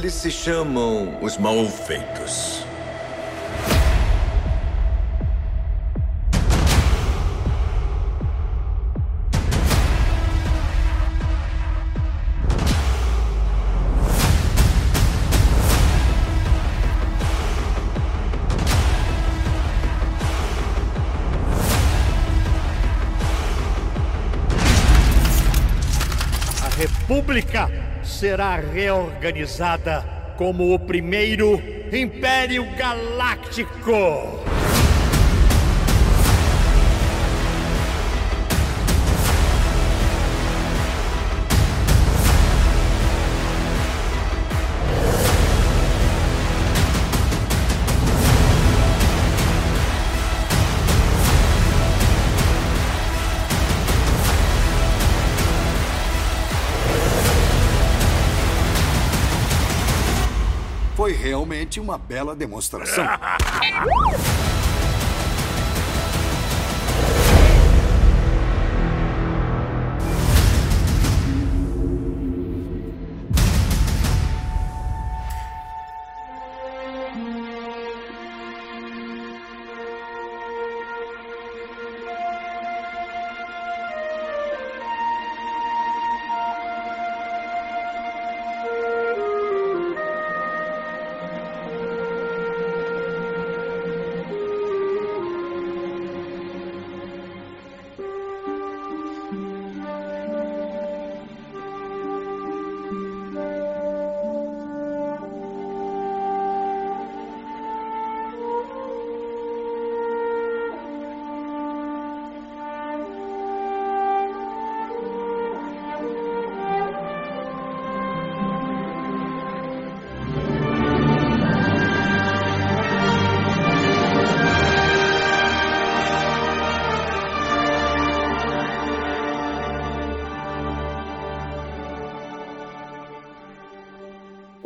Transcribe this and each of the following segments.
Eles se chamam os Malfeitos. República será reorganizada como o primeiro Império Galáctico. Realmente uma bela demonstração.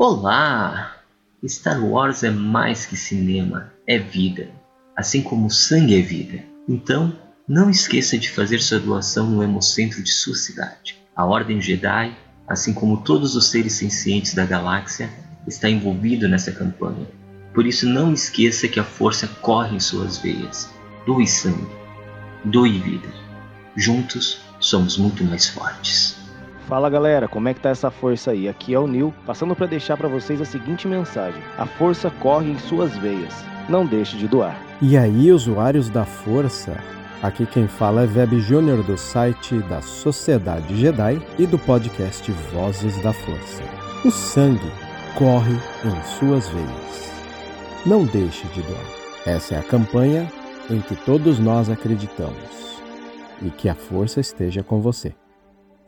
Olá! Star Wars é mais que cinema, é vida, assim como sangue é vida. Então, não esqueça de fazer sua doação no Hemocentro de sua cidade. A Ordem Jedi, assim como todos os seres sencientes da galáxia, está envolvido nessa campanha. Por isso, não esqueça que a força corre em suas veias. Doe sangue, doe vida. Juntos, somos muito mais fortes. Fala galera, como é que tá essa força aí? Aqui é o Nil, passando para deixar para vocês a seguinte mensagem: a força corre em suas veias. Não deixe de doar. E aí, usuários da força? Aqui quem fala é Web Júnior do site da Sociedade Jedi e do podcast Vozes da Força. O sangue corre em suas veias. Não deixe de doar. Essa é a campanha em que todos nós acreditamos. E que a força esteja com você.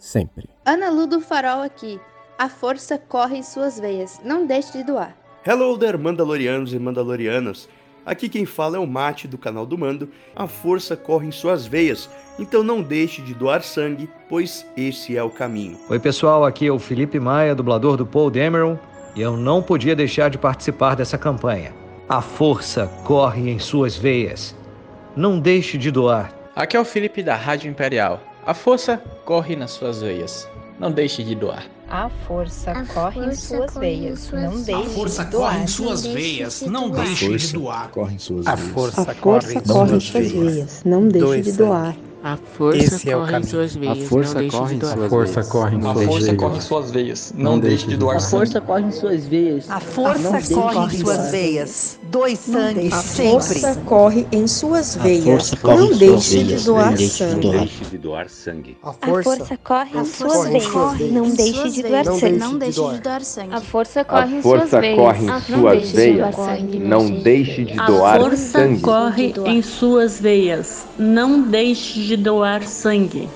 Sempre. Ana Lu do Farol aqui. A força corre em suas veias. Não deixe de doar. Hello there, Mandalorianos e Mandalorianas. Aqui quem fala é o Mate do canal do Mando. A força corre em suas veias, então não deixe de doar sangue, pois esse é o caminho. Oi pessoal, aqui é o Felipe Maia, dublador do Paul Dameron, e eu não podia deixar de participar dessa campanha. A força corre em suas veias. Não deixe de doar. Aqui é o Felipe da Rádio Imperial. A força corre nas suas veias. Não deixe de doar. A força A corre em força suas corre em veias. suas Não deixe A força de corre doar. em suas veias. Não deixe de doar. corre em suas A veias. força A força corre em suas veias. Não deixe de doar. A força Esse é o corre em caminho. suas A veias. força não deixe corre de em doar. suas força veias. corre em A suas força veias. corre em suas veias. Não Não deixe de de doar doar. sangue. força corre em suas veias. A força corre em suas veias. Doe sangue A sempre. força corre em suas A veias. força corre Não em deixe suas de veias. doar Não deixe de sangue. doar. Deixe de doar sangue. A força corre em A suas força veias. Não em deixe de doar sangue. Não deixe de doar sangue. A força A corre em suas força veias. corre em Não suas deixe de doar veias. sangue. Não deixe de A doar força sangue. corre em suas veias. Não deixe de doar sangue.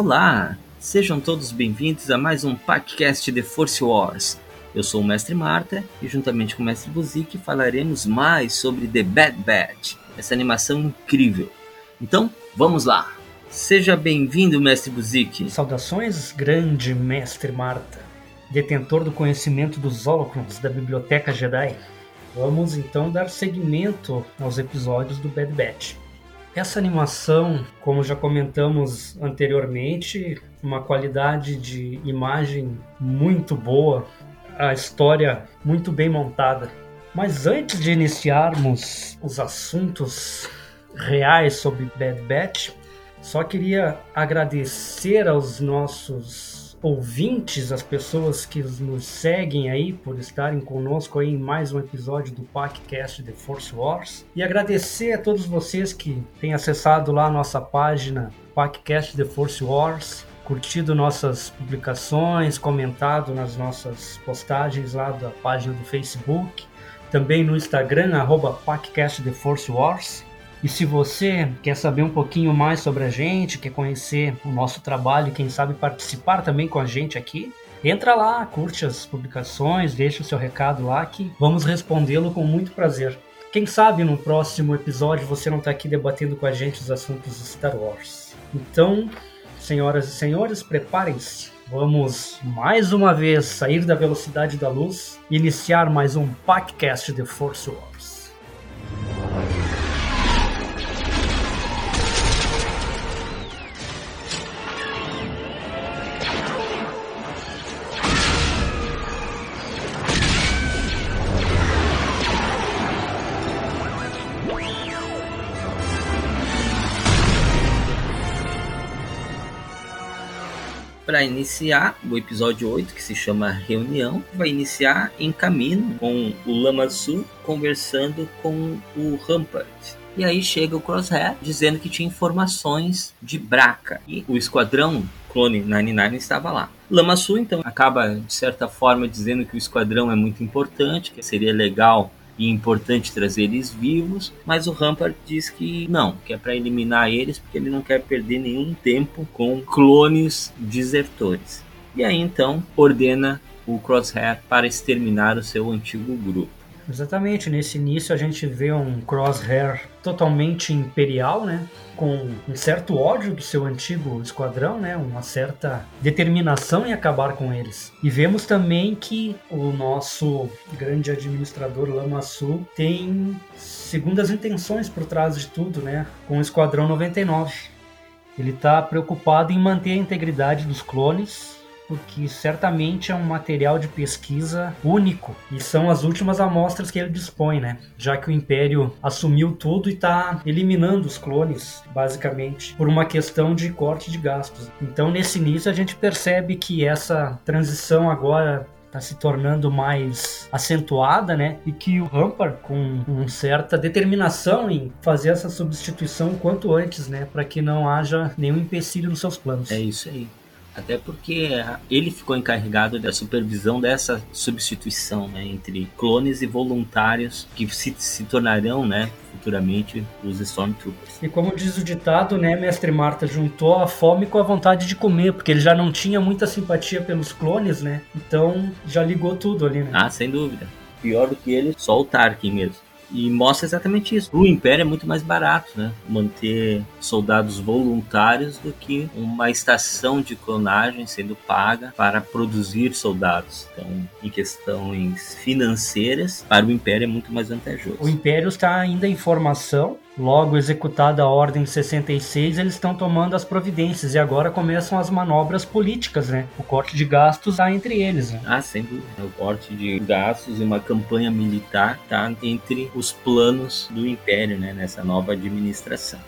Olá, sejam todos bem-vindos a mais um podcast de Force Wars. Eu sou o Mestre Marta e juntamente com o Mestre Buzik falaremos mais sobre The Bad Batch, essa animação incrível. Então, vamos lá! Seja bem-vindo, Mestre Buzik. Saudações, grande Mestre Marta, detentor do conhecimento dos Holocrons da Biblioteca Jedi. Vamos então dar seguimento aos episódios do Bad Batch. Essa animação, como já comentamos anteriormente, uma qualidade de imagem muito boa, a história muito bem montada. Mas antes de iniciarmos os assuntos reais sobre Bad Batch, só queria agradecer aos nossos ouvintes, as pessoas que nos seguem aí por estarem conosco aí em mais um episódio do podcast The Force Wars. E agradecer a todos vocês que têm acessado lá a nossa página podcast The Force Wars, curtido nossas publicações, comentado nas nossas postagens lá da página do Facebook, também no Instagram arroba podcast The Force Wars e se você quer saber um pouquinho mais sobre a gente, quer conhecer o nosso trabalho e quem sabe participar também com a gente aqui, entra lá, curte as publicações, deixa o seu recado lá que vamos respondê-lo com muito prazer. Quem sabe no próximo episódio você não está aqui debatendo com a gente os assuntos de Star Wars. Então, senhoras e senhores, preparem-se. Vamos mais uma vez sair da velocidade da luz e iniciar mais um podcast de Force Wars. Para iniciar o episódio 8, que se chama Reunião, vai iniciar em caminho com o Lamassu conversando com o Rampart. E aí chega o Crosshair dizendo que tinha informações de Braca. E o esquadrão clone 99 estava lá. Lamassu então acaba de certa forma dizendo que o esquadrão é muito importante, que seria legal e importante trazer eles vivos, mas o Rampart diz que não, que é para eliminar eles porque ele não quer perder nenhum tempo com clones desertores. E aí então ordena o Crosshair para exterminar o seu antigo grupo. Exatamente, nesse início a gente vê um Crosshair totalmente imperial, né? Com um certo ódio do seu antigo esquadrão, né? Uma certa determinação em acabar com eles. E vemos também que o nosso grande administrador Lamassu tem segundas intenções por trás de tudo, né? Com o Esquadrão 99. Ele está preocupado em manter a integridade dos clones porque certamente é um material de pesquisa único e são as últimas amostras que ele dispõe, né? Já que o Império assumiu tudo e está eliminando os clones, basicamente, por uma questão de corte de gastos. Então, nesse início, a gente percebe que essa transição agora está se tornando mais acentuada, né? E que o Rampart, com uma certa determinação em fazer essa substituição quanto antes, né? Para que não haja nenhum empecilho nos seus planos. É isso aí. Até porque ele ficou encarregado da supervisão dessa substituição né, entre clones e voluntários que se, se tornarão né, futuramente os Stormtroopers. E como diz o ditado, né, Mestre Marta juntou a fome com a vontade de comer, porque ele já não tinha muita simpatia pelos clones, né? Então já ligou tudo ali, né? Ah, sem dúvida. Pior do que ele, só o Tarkin mesmo. E mostra exatamente isso. O Império é muito mais barato, né? Manter soldados voluntários do que uma estação de clonagem sendo paga para produzir soldados. Então, em questões financeiras, para o Império é muito mais vantajoso. O Império está ainda em formação, Logo executada a Ordem 66, eles estão tomando as providências e agora começam as manobras políticas, né? O corte de gastos está entre eles. Né? Ah, sem dúvida. O corte de gastos e uma campanha militar está entre os planos do Império, né? Nessa nova administração.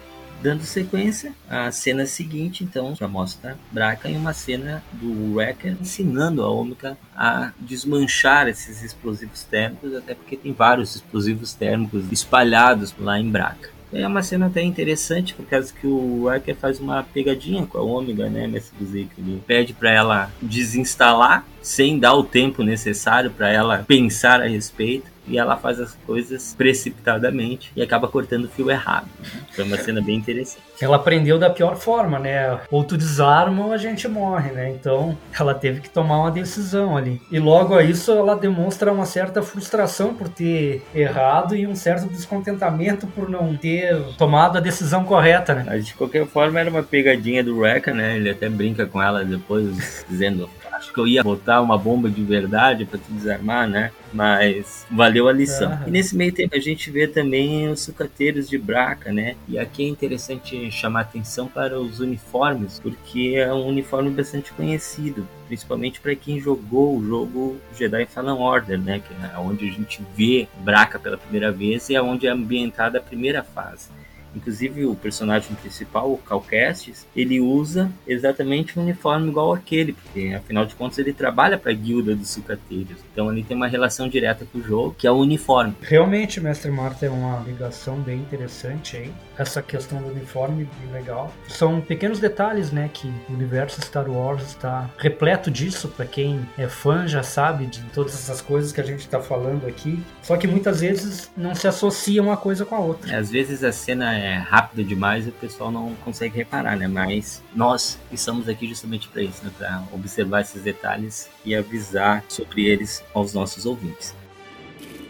Dando sequência, a cena seguinte, então, já mostra Braca em uma cena do Wrecker ensinando a Ômega a desmanchar esses explosivos térmicos, até porque tem vários explosivos térmicos espalhados lá em Braca. É uma cena até interessante, por causa que o Riker faz uma pegadinha com a Ômega, né, nesse music. Ele pede para ela desinstalar, sem dar o tempo necessário para ela pensar a respeito. E ela faz as coisas precipitadamente e acaba cortando o fio errado. Né? Foi uma cena bem interessante. Ela aprendeu da pior forma, né? Ou tu desarma ou a gente morre, né? Então ela teve que tomar uma decisão ali. E logo a isso ela demonstra uma certa frustração por ter errado e um certo descontentamento por não ter tomado a decisão correta, né? Mas de qualquer forma era uma pegadinha do Rekka, né? Ele até brinca com ela depois, dizendo acho que eu ia botar uma bomba de verdade para te desarmar, né? Mas valeu a lição. E nesse meio tempo a gente vê também os sucateiros de Braca, né? E aqui é interessante chamar atenção para os uniformes, porque é um uniforme bastante conhecido, principalmente para quem jogou o jogo Jedi Fallen Order, né? Que é onde a gente vê Braca pela primeira vez e é onde é ambientada a primeira fase. Inclusive o personagem principal, o Cal Kestis, ele usa exatamente um uniforme igual aquele, porque afinal de contas ele trabalha para a guilda dos sucateiros. Então ele tem uma relação direta com o jogo, que é o uniforme. Realmente, Mestre Marta, é uma ligação bem interessante aí. Essa questão do uniforme, bem legal. São pequenos detalhes, né, que o universo Star Wars está repleto disso. Para quem é fã já sabe de todas essas coisas que a gente está falando aqui. Só que muitas vezes não se associa uma coisa com a outra. Às vezes a cena é rápida demais e o pessoal não consegue reparar, né? Mas nós estamos aqui justamente para isso, né? Para observar esses detalhes e avisar sobre eles aos nossos ouvintes.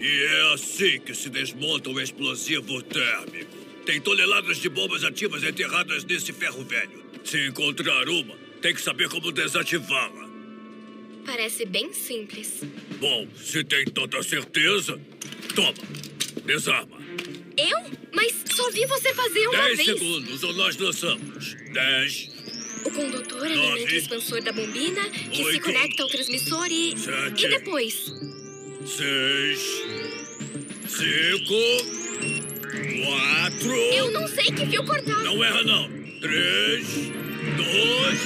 E é assim que se desmonta o explosivo térmico. Tem toneladas de bombas ativas enterradas nesse ferro velho. Se encontrar uma, tem que saber como desativá-la. Parece bem simples. Bom, se tem tanta certeza, toma, desarma. Eu? Mas só vi você fazer uma Dez vez. segundos ou nós lançamos. Dez. O condutor alimenta o expansor da bombina, que Oito. se conecta ao transmissor e... Sete. E depois? Seis. Cinco. Quatro. Eu não sei que fio cortar. Não erra, não. Três. Dois.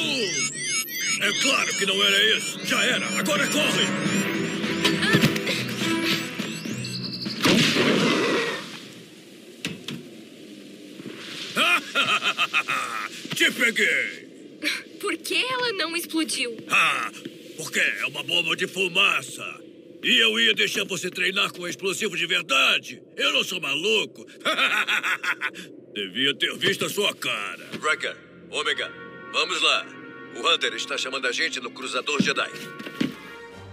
Um. É claro que não era isso. Já era. Agora corre. Te peguei. Por que ela não explodiu? Ah, porque é uma bomba de fumaça. E eu ia deixar você treinar com explosivo de verdade. Eu não sou maluco. Devia ter visto a sua cara. Wrecker, Omega, vamos lá. O Hunter está chamando a gente no Cruzador Jedi.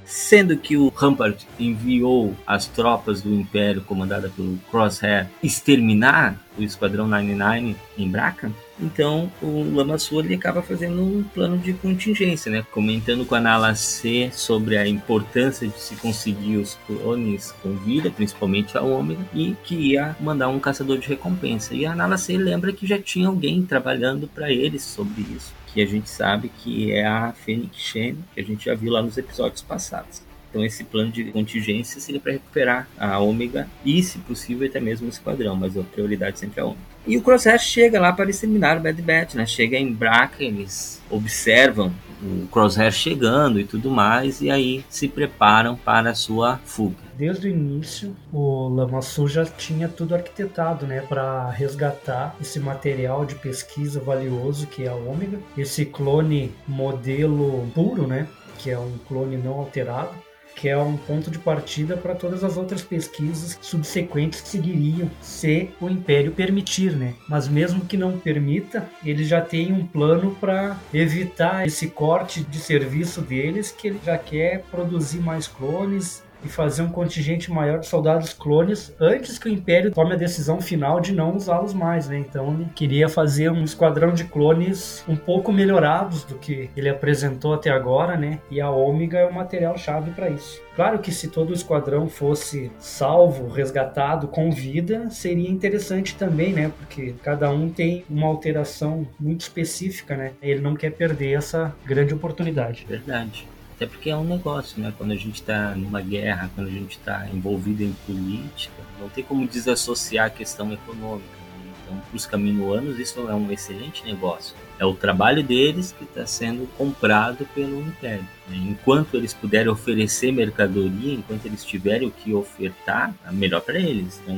Sendo que o Rampart enviou as tropas do Império comandada pelo Crosshair exterminar o Esquadrão 99 em Braca, então o Lama ele acaba fazendo um plano de contingência, né? comentando com a Nala C sobre a importância de se conseguir os clones com vida, principalmente a Ômega, e que ia mandar um caçador de recompensa. E a Nala C lembra que já tinha alguém trabalhando para eles sobre isso que a gente sabe que é a Fênix Shen, que a gente já viu lá nos episódios passados. Então esse plano de contingência seria para recuperar a Ômega e, se possível, até mesmo o esquadrão, mas a prioridade sempre é a Ômega. E o Crosshair chega lá para exterminar o Bad Batch, né? Chega em Braca, eles observam o Crosshair chegando e tudo mais, e aí se preparam para a sua fuga. Desde o início, o Lamassu já tinha tudo arquitetado, né, para resgatar esse material de pesquisa valioso que é a Ômega, esse clone modelo puro, né, que é um clone não alterado, que é um ponto de partida para todas as outras pesquisas subsequentes que seguiriam se o Império permitir, né? Mas mesmo que não permita, ele já tem um plano para evitar esse corte de serviço deles, que ele já quer produzir mais clones e fazer um contingente maior de soldados clones antes que o Império tome a decisão final de não usá-los mais, né? Então ele queria fazer um esquadrão de clones um pouco melhorados do que ele apresentou até agora, né? E a Ômega é o material chave para isso. Claro que se todo o esquadrão fosse salvo, resgatado com vida, seria interessante também, né? Porque cada um tem uma alteração muito específica, né? Ele não quer perder essa grande oportunidade. Verdade. Até porque é um negócio, né? Quando a gente está numa guerra, quando a gente está envolvido em política, não tem como desassociar a questão econômica. Né? Então, para os caminoanos, isso é um excelente negócio. É o trabalho deles que está sendo comprado pelo Império. Né? Enquanto eles puderem oferecer mercadoria, enquanto eles tiverem o que ofertar, é melhor para eles. Então,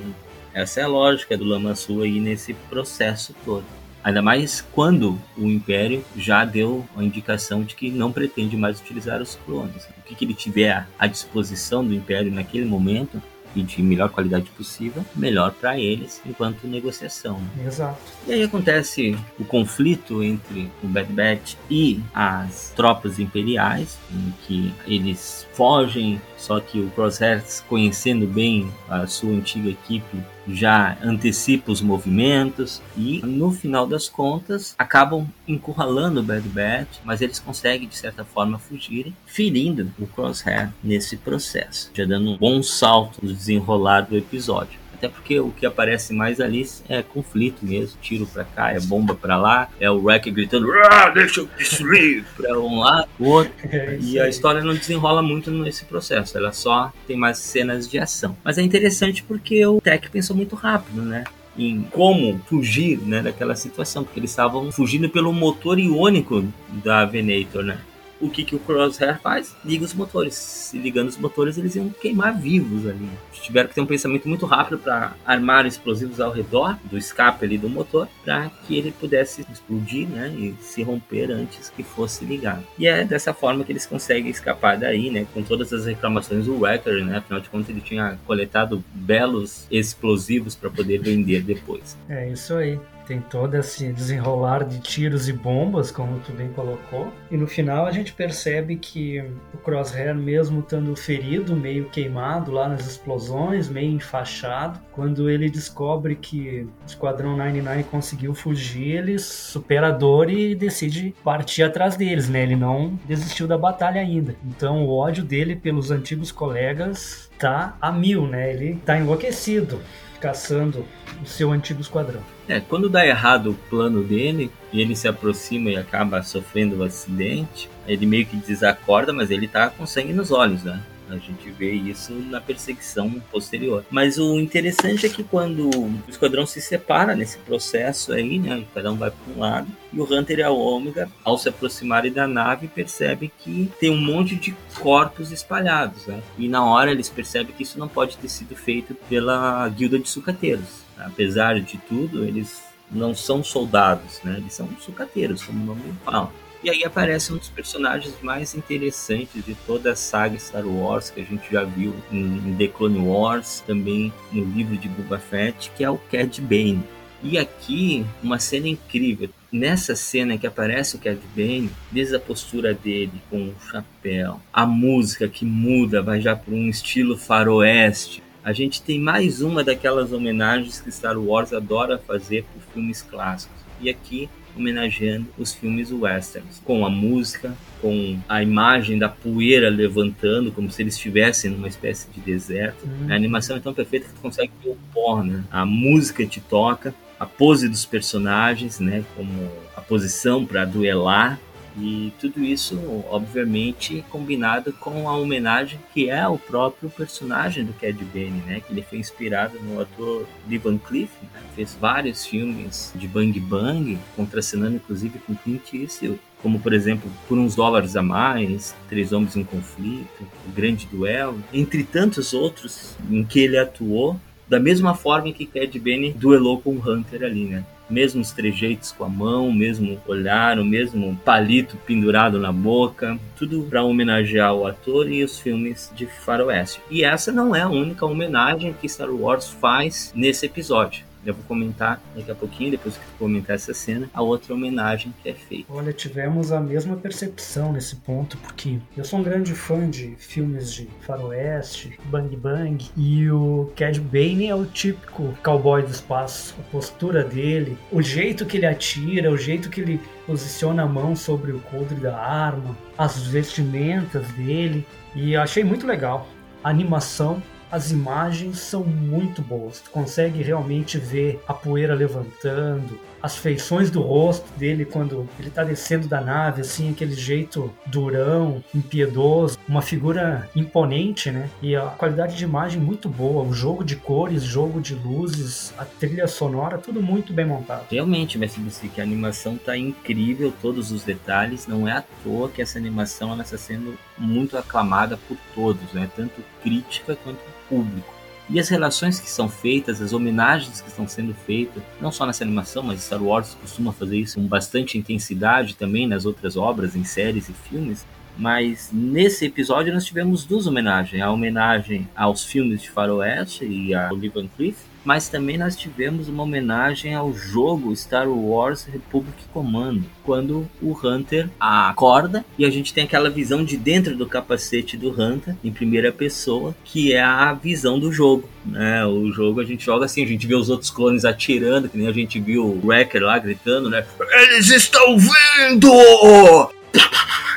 essa é a lógica do Lama Sul aí nesse processo todo. Ainda mais quando o Império já deu a indicação de que não pretende mais utilizar os clones. O que, que ele tiver à disposição do Império naquele momento e de melhor qualidade possível, melhor para eles enquanto negociação. Exato. E aí acontece o conflito entre o Bad Batch e as tropas imperiais, em que eles fogem, só que o Crosshairs, conhecendo bem a sua antiga equipe, já antecipa os movimentos e no final das contas acabam encurralando o Bad Batch, mas eles conseguem de certa forma fugirem, ferindo o Crosshair nesse processo, já dando um bom salto no desenrolar do episódio. Até porque o que aparece mais ali é conflito mesmo, tiro pra cá, é bomba pra lá, é o Wreck gritando, ah, deixa eu destruir, pra um lado, pro outro. É e a história não desenrola muito nesse processo, ela só tem mais cenas de ação. Mas é interessante porque o Tech pensou muito rápido, né? em como fugir né, daquela situação, porque eles estavam fugindo pelo motor iônico da Venator, né? O que, que o Crosshair faz? Liga os motores. Se ligando os motores, eles iam queimar vivos ali. Tiveram que ter um pensamento muito rápido para armar explosivos ao redor do escape ali do motor, para que ele pudesse explodir né, e se romper antes que fosse ligado. E é dessa forma que eles conseguem escapar daí, né, com todas as reclamações do Wrecker, né, afinal de contas ele tinha coletado belos explosivos para poder vender depois. É isso aí tem todo esse desenrolar de tiros e bombas, como tu bem colocou. E no final a gente percebe que o Crosshair, mesmo estando ferido, meio queimado lá nas explosões, meio enfaixado, quando ele descobre que o Esquadrão 99 conseguiu fugir, ele supera a dor e decide partir atrás deles, né? Ele não desistiu da batalha ainda. Então o ódio dele pelos antigos colegas tá a mil, né? Ele tá enlouquecido caçando o seu antigo esquadrão. É, quando dá errado o plano dele e ele se aproxima e acaba sofrendo o um acidente, ele meio que desacorda, mas ele tá com sangue nos olhos, né? A gente vê isso na perseguição posterior. Mas o interessante é que quando o esquadrão se separa nesse processo aí, né? Cada um vai para um lado. E o Hunter e a Ômega, ao se aproximarem da nave, percebem que tem um monte de corpos espalhados, né? E na hora eles percebem que isso não pode ter sido feito pela guilda de sucateiros. Apesar de tudo, eles não são soldados, né? Eles são sucateiros, como o nome fala. E aí aparece um dos personagens mais interessantes de toda a saga Star Wars que a gente já viu em The Clone Wars, também no livro de Boba Fett, que é o Cad Bane. E aqui, uma cena incrível. Nessa cena que aparece o Cad Bane, desde a postura dele com o chapéu, a música que muda, vai já para um estilo faroeste. A gente tem mais uma daquelas homenagens que Star Wars adora fazer por filmes clássicos. E aqui homenageando os filmes westerns, com a música, com a imagem da poeira levantando, como se eles estivessem numa espécie de deserto. Uhum. A animação é tão perfeita que tu consegue ver o pó, né? A música te toca, a pose dos personagens, né? Como a posição para duelar e tudo isso, obviamente, combinado com a homenagem que é o próprio personagem do Cad Bane, né? Que ele foi inspirado no ator Lee Van Cleef, né? fez vários filmes de Bang Bang, contracenando inclusive com Clint Eastwood como por exemplo Por uns Dólares a Mais, Três Homens em Conflito, O Grande Duelo, entre tantos outros em que ele atuou, da mesma forma que Cad Bane duelou com o Hunter ali, né? Mesmos trejeitos com a mão, o mesmo olhar, o mesmo palito pendurado na boca, tudo para homenagear o ator e os filmes de faroeste. E essa não é a única homenagem que Star Wars faz nesse episódio. Eu vou comentar daqui a pouquinho, depois que tu comentar essa cena, a outra homenagem que é feita. Olha, tivemos a mesma percepção nesse ponto, porque eu sou um grande fã de filmes de faroeste, bang bang, e o Cad Bane é o típico cowboy do espaço. A postura dele, o jeito que ele atira, o jeito que ele posiciona a mão sobre o coldre da arma, as vestimentas dele, e eu achei muito legal. A animação as imagens são muito boas. Tu consegue realmente ver a poeira levantando, as feições do rosto dele quando ele tá descendo da nave, assim, aquele jeito durão, impiedoso, uma figura imponente, né? E a qualidade de imagem muito boa, o jogo de cores, jogo de luzes, a trilha sonora, tudo muito bem montado. Realmente, Mestre que a animação tá incrível, todos os detalhes, não é à toa que essa animação ela está sendo muito aclamada por todos, né? Tanto crítica quanto público. E as relações que são feitas, as homenagens que estão sendo feitas, não só nessa animação, mas Star Wars costuma fazer isso com bastante intensidade também nas outras obras, em séries e filmes. Mas nesse episódio nós tivemos duas homenagens: a homenagem aos filmes de Faroeste e a Oliver Cliff, mas também nós tivemos uma homenagem ao jogo Star Wars Republic Commando, quando o Hunter acorda e a gente tem aquela visão de dentro do capacete do Hunter, em primeira pessoa, que é a visão do jogo. Né? O jogo a gente joga assim, a gente vê os outros clones atirando, que nem a gente viu o Wrecker lá gritando, né? Eles estão vindo!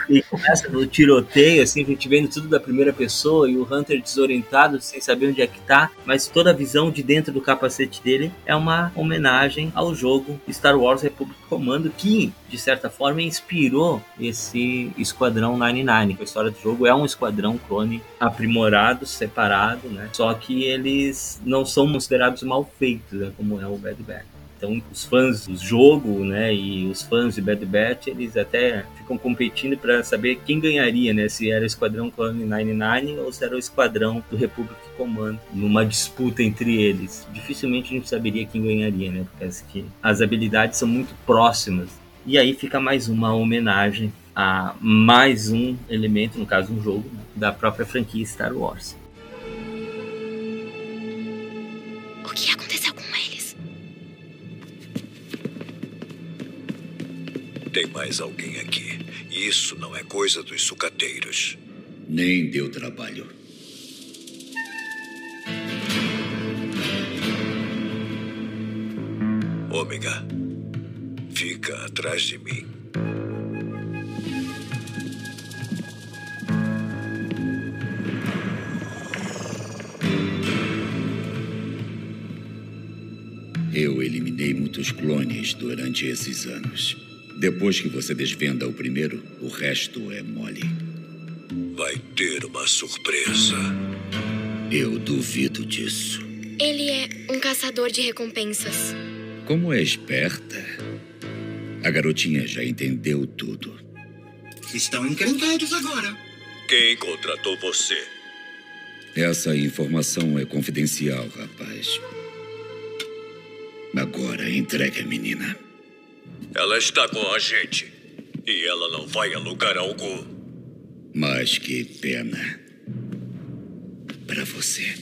E começa no tiroteio, assim, a gente vendo tudo da primeira pessoa e o Hunter desorientado, sem saber onde é que tá, mas toda a visão de dentro do capacete dele é uma homenagem ao jogo Star Wars Republic Commando, que, de certa forma, inspirou esse Esquadrão 99. A história do jogo é um esquadrão clone aprimorado, separado, né? Só que eles não são considerados mal feitos, né? como é o Bad Batch. Então, os fãs do jogo, né, e os fãs de Bad Batch, eles até ficam competindo para saber quem ganharia, né, se era o Esquadrão Clone 99 ou se era o Esquadrão do Republic Command, numa disputa entre eles. Dificilmente a gente saberia quem ganharia, né, porque as habilidades são muito próximas. E aí fica mais uma homenagem a mais um elemento, no caso um jogo, da própria franquia Star Wars. Tem mais alguém aqui. Isso não é coisa dos sucateiros. Nem deu trabalho. Ômega, fica atrás de mim. Eu eliminei muitos clones durante esses anos. Depois que você desvenda o primeiro, o resto é mole. Vai ter uma surpresa. Eu duvido disso. Ele é um caçador de recompensas. Como é esperta. A garotinha já entendeu tudo. Estão encrencados agora. Quem contratou você? Essa informação é confidencial, rapaz. Agora entregue a menina. Ela está com a gente. E ela não vai a lugar algum. Mas que pena. Para você.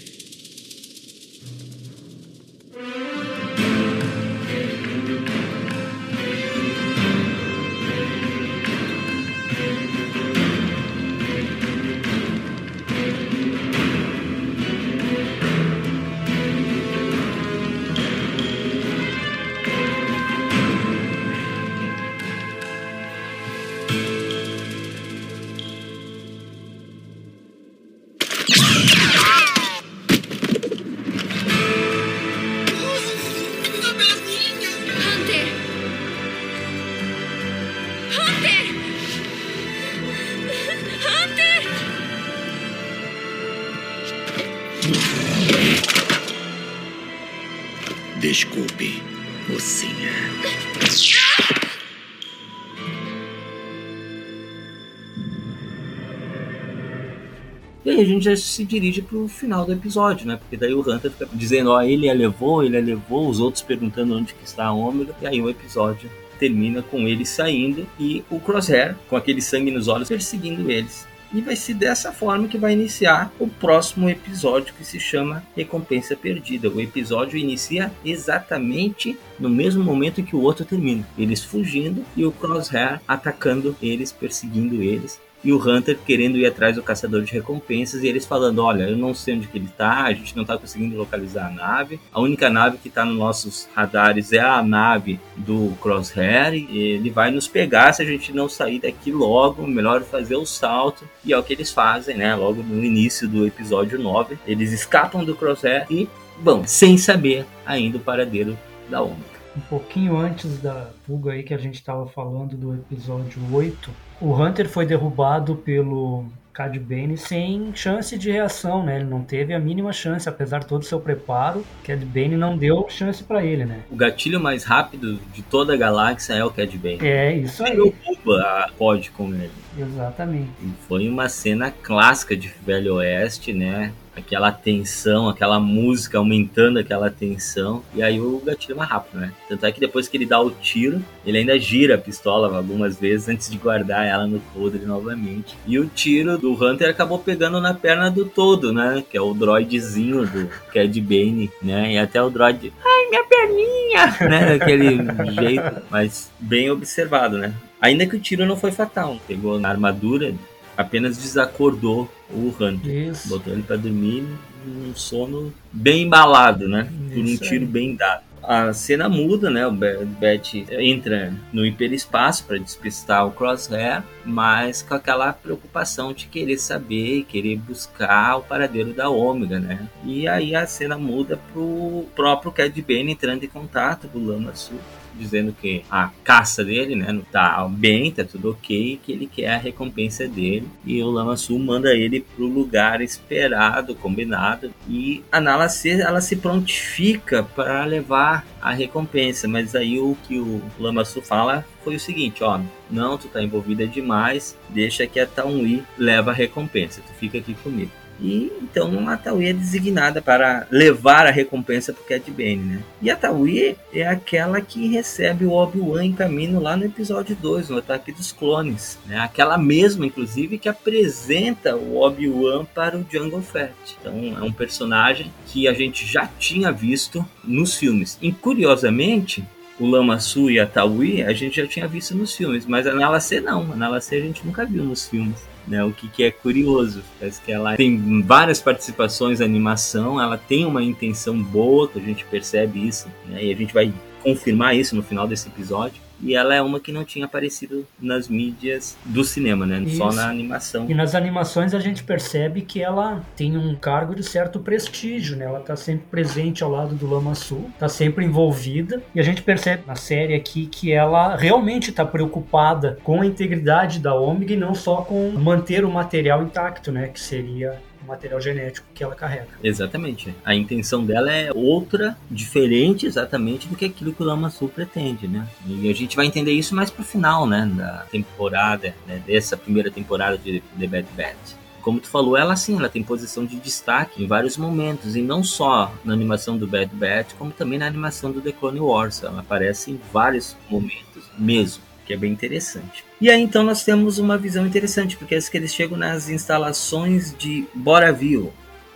Gente já se dirige pro final do episódio, né? Porque daí o Hunter fica dizendo, ó, ele a levou, ele a levou, os outros perguntando onde que está a Ômega. E aí o episódio termina com ele saindo e o Crosshair, com aquele sangue nos olhos, perseguindo eles. E vai ser dessa forma que vai iniciar o próximo episódio que se chama Recompensa Perdida. O episódio inicia exatamente no mesmo momento que o outro termina. Eles fugindo e o Crosshair atacando eles, perseguindo eles. E o Hunter querendo ir atrás do caçador de recompensas e eles falando: Olha, eu não sei onde que ele tá, a gente não tá conseguindo localizar a nave. A única nave que tá nos nossos radares é a nave do Crosshair. E ele vai nos pegar se a gente não sair daqui logo. Melhor fazer o salto. E é o que eles fazem, né? Logo no início do episódio 9, eles escapam do Crosshair e vão, sem saber ainda o paradeiro da Ômega. Um pouquinho antes da fuga aí que a gente estava falando do episódio 8, o Hunter foi derrubado pelo Cad Bane sem chance de reação, né? Ele não teve a mínima chance, apesar de todo o seu preparo. Cad Bane não deu chance para ele, né? O gatilho mais rápido de toda a galáxia é o Cad Bane. É, isso aí. Derruba a pod com ele. Exatamente. E foi uma cena clássica de Velho Oeste, né? Aquela tensão, aquela música aumentando aquela tensão, e aí o gatilho é mais rápido, né? Tanto é que depois que ele dá o tiro, ele ainda gira a pistola algumas vezes antes de guardar ela no coldre novamente. E o tiro do Hunter acabou pegando na perna do todo, né? Que é o droidzinho do Cad Bane, né? E até o droid, ai, minha perninha, né? Daquele jeito, mas bem observado, né? Ainda que o tiro não foi fatal, pegou na armadura, apenas desacordou o Hunter. Isso. Botou ele pra dormir num sono bem embalado, né? Por um Isso tiro bem dado. A cena muda, né? O Bat entra no hiperespaço para despistar o Crosshair, mas com aquela preocupação de querer saber, querer buscar o paradeiro da Ômega, né? E aí a cena muda pro próprio Cad Bane entrando em contato com o Lama Sul dizendo que a caça dele, né, tá bem, tá tudo ok, que ele quer a recompensa dele. E o Lama manda ele pro lugar esperado, combinado. E a Nala C, ela se prontifica para levar a recompensa, mas aí o que o Lama fala foi o seguinte, ó, não, tu tá envolvida demais, deixa que a Taunwi leva a recompensa, tu fica aqui comigo. E então a Taui é designada para levar a recompensa pro Cad Bane, né? E a Taui é aquela que recebe o Obi-Wan em caminho lá no episódio 2, no Ataque dos Clones, né? Aquela mesma, inclusive, que apresenta o Obi-Wan para o Jungle Fett. Então é um personagem que a gente já tinha visto nos filmes. E curiosamente, o Lama Su e a Taui a gente já tinha visto nos filmes, mas a Nala C não. A Nala C a gente nunca viu nos filmes. Né, o que, que é curioso, parece que ela tem várias participações na animação, ela tem uma intenção boa, que a gente percebe isso, né, e a gente vai confirmar isso no final desse episódio. E ela é uma que não tinha aparecido nas mídias do cinema, né? Só Isso. na animação. E nas animações a gente percebe que ela tem um cargo de certo prestígio, né? Ela tá sempre presente ao lado do Lama Sul, tá sempre envolvida. E a gente percebe na série aqui que ela realmente tá preocupada com a integridade da Ômega e não só com manter o material intacto, né? Que seria o material genético que ela carrega. Exatamente. A intenção dela é outra, diferente exatamente do que aquilo que o Lama Sul pretende, né? E a gente vai entender isso mais pro final, né? Da temporada, né? dessa primeira temporada de The Bad Batch. Como tu falou, ela sim, ela tem posição de destaque em vários momentos, e não só na animação do Bad Batch, como também na animação do The Clone Wars. Ela aparece em vários momentos mesmo, que é bem interessante. E aí então nós temos uma visão interessante, porque é que eles chegam nas instalações de Boraville.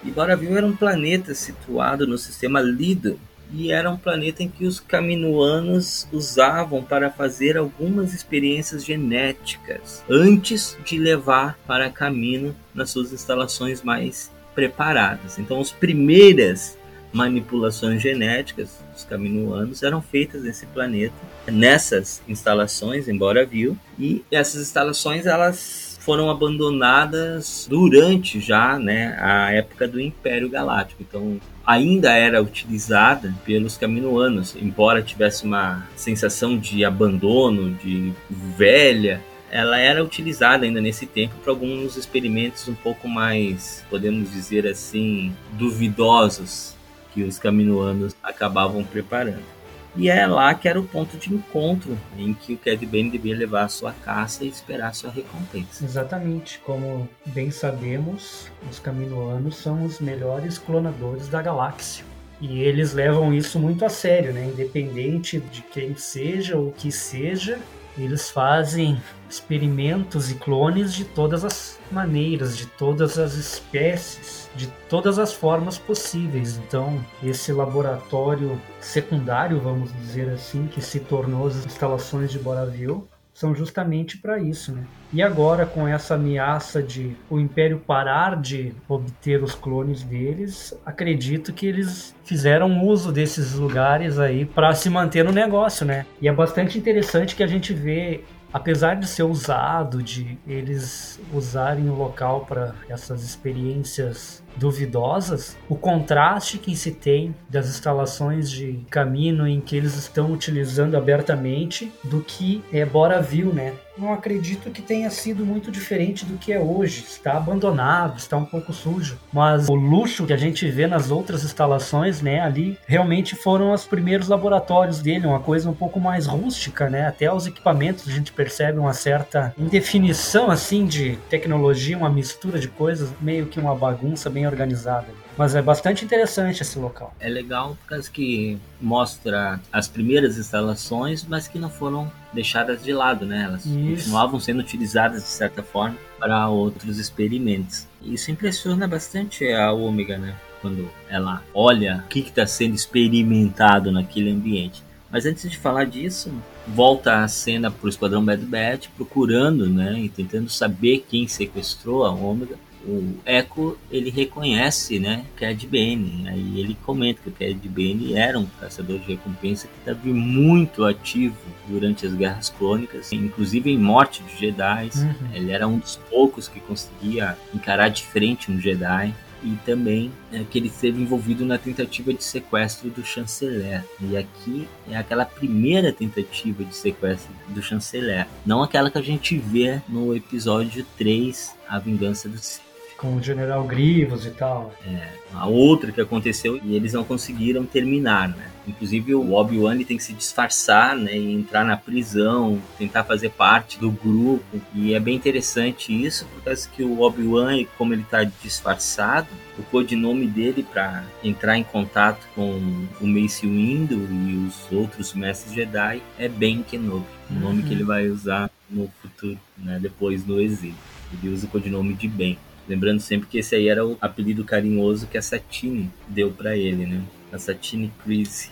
E Boraville era um planeta situado no sistema Lido, e era um planeta em que os caminoanos usavam para fazer algumas experiências genéticas antes de levar para Camino nas suas instalações mais preparadas. Então, as primeiras manipulações genéticas dos caminoanos eram feitas nesse planeta, nessas instalações em Boraville, e essas instalações elas foram abandonadas durante já né, a época do Império Galáctico. Então, ainda era utilizada pelos caminoanos, embora tivesse uma sensação de abandono, de velha, ela era utilizada ainda nesse tempo para alguns experimentos um pouco mais, podemos dizer assim, duvidosos que os caminoanos acabavam preparando. E é lá que era o ponto de encontro em que o Cad Bane devia levar a sua caça e esperar a sua recompensa. Exatamente, como bem sabemos, os Caminoanos são os melhores clonadores da galáxia. E eles levam isso muito a sério, né? Independente de quem seja ou que seja, eles fazem experimentos e clones de todas as maneiras, de todas as espécies, de todas as formas possíveis. Então, esse laboratório secundário, vamos dizer assim, que se tornou as instalações de Boraville, são justamente para isso, né? E agora com essa ameaça de o Império parar de obter os clones deles, acredito que eles fizeram uso desses lugares aí para se manter no negócio, né? E é bastante interessante que a gente vê apesar de ser usado, de eles usarem o local para essas experiências duvidosas, o contraste que se tem das instalações de caminho em que eles estão utilizando abertamente do que é Boraville, né? Não acredito que tenha sido muito diferente do que é hoje. Está abandonado, está um pouco sujo. Mas o luxo que a gente vê nas outras instalações, né, ali realmente foram os primeiros laboratórios dele, uma coisa um pouco mais rústica, né? Até os equipamentos a gente percebe uma certa indefinição assim de tecnologia, uma mistura de coisas, meio que uma bagunça bem organizada. Mas é bastante interessante esse local. É legal por causa que mostra as primeiras instalações, mas que não foram deixadas de lado, né? Elas Isso. continuavam sendo utilizadas de certa forma para outros experimentos. Isso impressiona bastante a Ômega, né? Quando ela olha o que está sendo experimentado naquele ambiente. Mas antes de falar disso, volta a cena para o Esquadrão Bad Bat procurando, né, e tentando saber quem sequestrou a Ômega o Echo ele reconhece, né, Cad Bane. Aí ele comenta que Cad Bane era um caçador de recompensa que estava muito ativo durante as guerras clônicas, inclusive em morte de Jedi. Uhum. Ele era um dos poucos que conseguia encarar de frente um Jedi e também é, que ele esteve envolvido na tentativa de sequestro do chanceler. E aqui é aquela primeira tentativa de sequestro do chanceler, não aquela que a gente vê no episódio 3, A Vingança do Sith com o General Grievous e tal. É, a outra que aconteceu e eles não conseguiram terminar, né? Inclusive o Obi-Wan tem que se disfarçar, né, e entrar na prisão, tentar fazer parte do grupo. E é bem interessante isso, por causa que o Obi-Wan, como ele está disfarçado, o codinome dele para entrar em contato com o Mace Windu e os outros mestres Jedi é Ben Kenobi, o nome uhum. que ele vai usar no futuro, né, depois do exílio. Ele usa o codinome de Ben. Lembrando sempre que esse aí era o apelido carinhoso que a Satine deu para ele, né? A Satine Crazy.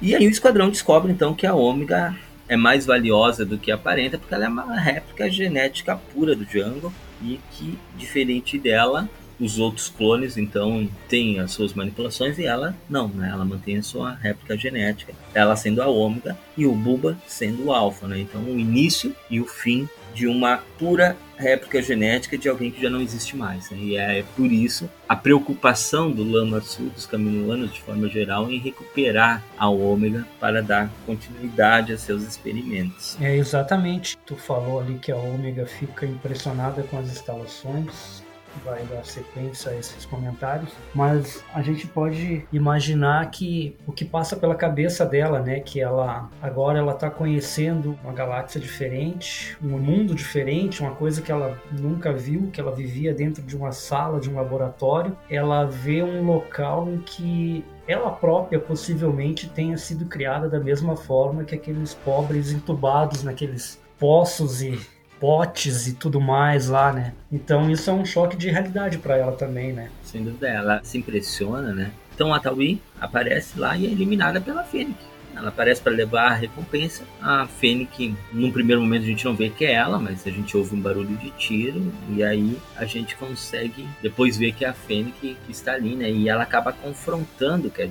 E aí o esquadrão descobre então que a Ômega é mais valiosa do que aparenta porque ela é uma réplica genética pura do Django e que, diferente dela, os outros clones então têm as suas manipulações e ela não, né? Ela mantém a sua réplica genética, ela sendo a ômega e o Buba sendo o alfa, né? Então o início e o fim de uma pura réplica genética de alguém que já não existe mais. Né? E é por isso a preocupação do Lama Sul, dos caminoanos de forma geral, em recuperar a ômega para dar continuidade a seus experimentos. É exatamente. Tu falou ali que a ômega fica impressionada com as instalações vai dar sequência a esses comentários, mas a gente pode imaginar que o que passa pela cabeça dela, né, que ela agora ela está conhecendo uma galáxia diferente, um mundo diferente, uma coisa que ela nunca viu, que ela vivia dentro de uma sala, de um laboratório, ela vê um local em que ela própria possivelmente tenha sido criada da mesma forma que aqueles pobres entubados naqueles poços e potes e tudo mais lá, né? Então isso é um choque de realidade para ela também, né? Sem dúvida, ela se impressiona, né? Então a Taui aparece lá e é eliminada pela Fênix. Ela aparece para levar a recompensa. A Fênix, num primeiro momento a gente não vê que é ela, mas a gente ouve um barulho de tiro e aí a gente consegue depois ver que é a Fênix que está ali, né? E ela acaba confrontando o Cad